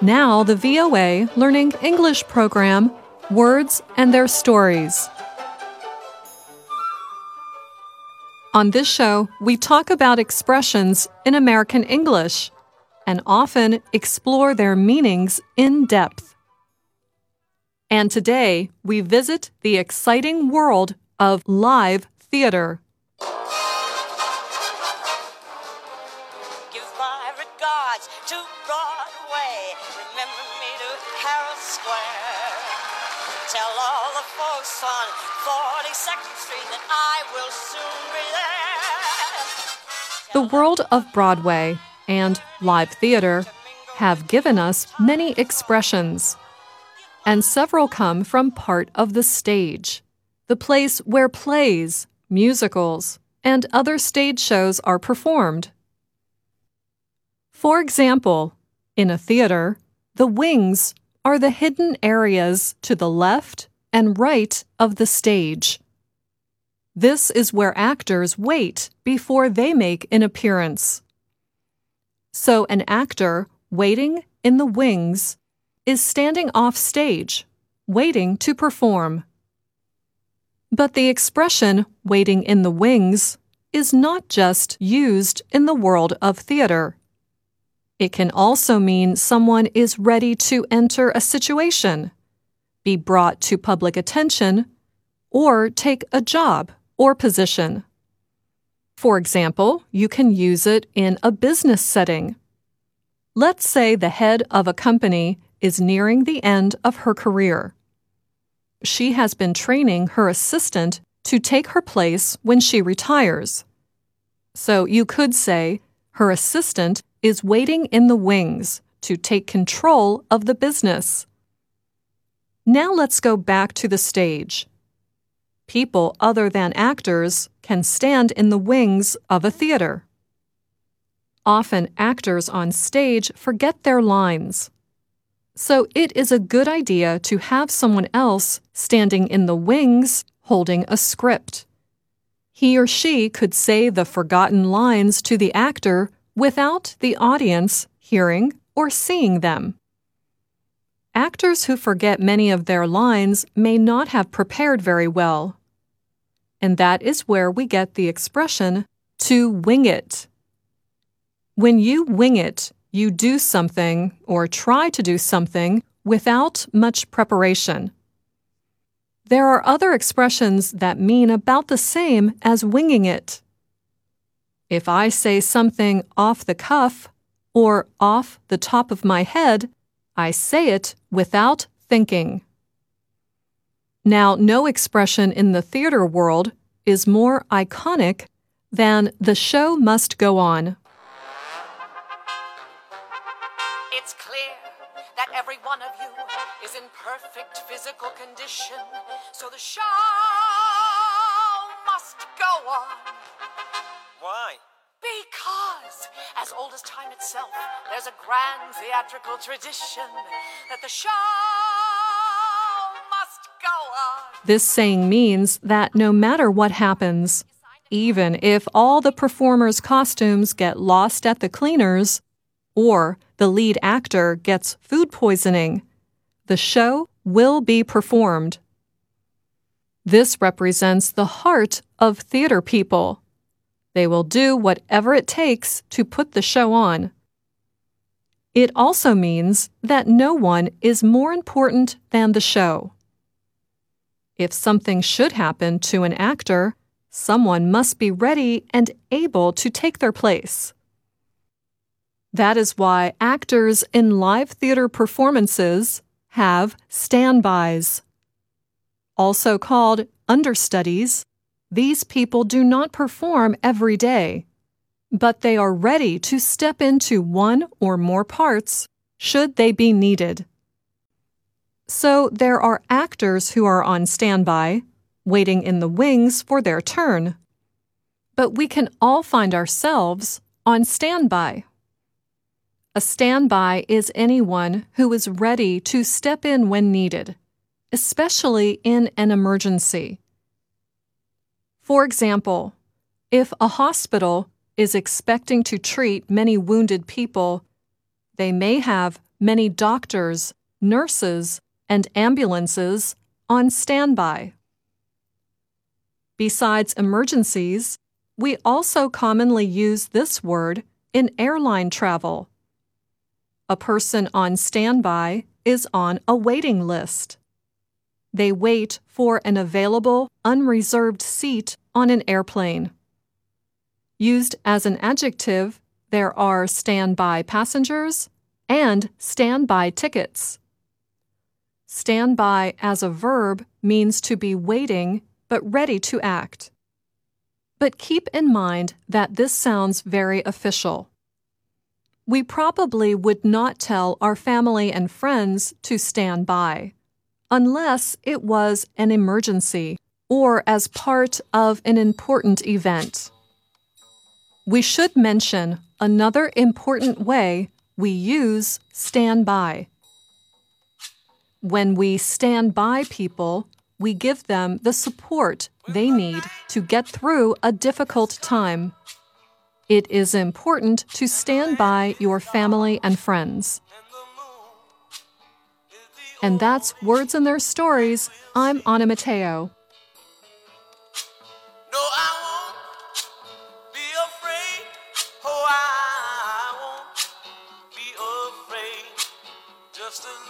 Now, the VOA Learning English program Words and Their Stories. On this show, we talk about expressions in American English and often explore their meanings in depth. And today, we visit the exciting world of live theater. Give my regards to Broadway. Remember me to Herald Square. Tell all the folks on 42nd Street that I will soon be there. The world of Broadway and live theater have given us many expressions, and several come from part of the stage, the place where plays, musicals, and other stage shows are performed. For example, in a theater, the wings are the hidden areas to the left and right of the stage. This is where actors wait before they make an appearance. So, an actor waiting in the wings is standing off stage, waiting to perform. But the expression waiting in the wings is not just used in the world of theater. It can also mean someone is ready to enter a situation, be brought to public attention, or take a job or position. For example, you can use it in a business setting. Let's say the head of a company is nearing the end of her career. She has been training her assistant to take her place when she retires. So you could say her assistant is waiting in the wings to take control of the business. Now let's go back to the stage. People other than actors can stand in the wings of a theater. Often, actors on stage forget their lines. So, it is a good idea to have someone else standing in the wings holding a script. He or she could say the forgotten lines to the actor without the audience hearing or seeing them. Actors who forget many of their lines may not have prepared very well. And that is where we get the expression to wing it. When you wing it, you do something or try to do something without much preparation. There are other expressions that mean about the same as winging it. If I say something off the cuff or off the top of my head, I say it without thinking. Now, no expression in the theater world is more iconic than the show must go on. It's clear that every one of you is in perfect physical condition, so the show must go on. Why? Because, as old as time itself, there's a grand theatrical tradition that the show must go on. This saying means that no matter what happens, even if all the performers' costumes get lost at the cleaners, or the lead actor gets food poisoning, the show will be performed. This represents the heart of theater people. They will do whatever it takes to put the show on. It also means that no one is more important than the show. If something should happen to an actor, someone must be ready and able to take their place. That is why actors in live theater performances have standbys. Also called understudies, these people do not perform every day, but they are ready to step into one or more parts should they be needed. So there are actors who are on standby, waiting in the wings for their turn. But we can all find ourselves on standby. A standby is anyone who is ready to step in when needed, especially in an emergency. For example, if a hospital is expecting to treat many wounded people, they may have many doctors, nurses, and ambulances on standby. Besides emergencies, we also commonly use this word in airline travel. A person on standby is on a waiting list. They wait for an available, unreserved seat on an airplane. Used as an adjective, there are standby passengers and standby tickets. Standby as a verb means to be waiting but ready to act. But keep in mind that this sounds very official. We probably would not tell our family and friends to stand by unless it was an emergency or as part of an important event. We should mention another important way we use stand by. When we stand by people, we give them the support they need to get through a difficult time. It is important to stand by your family and friends. And that's Words and Their Stories. I'm Anna Matteo. just as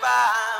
stand,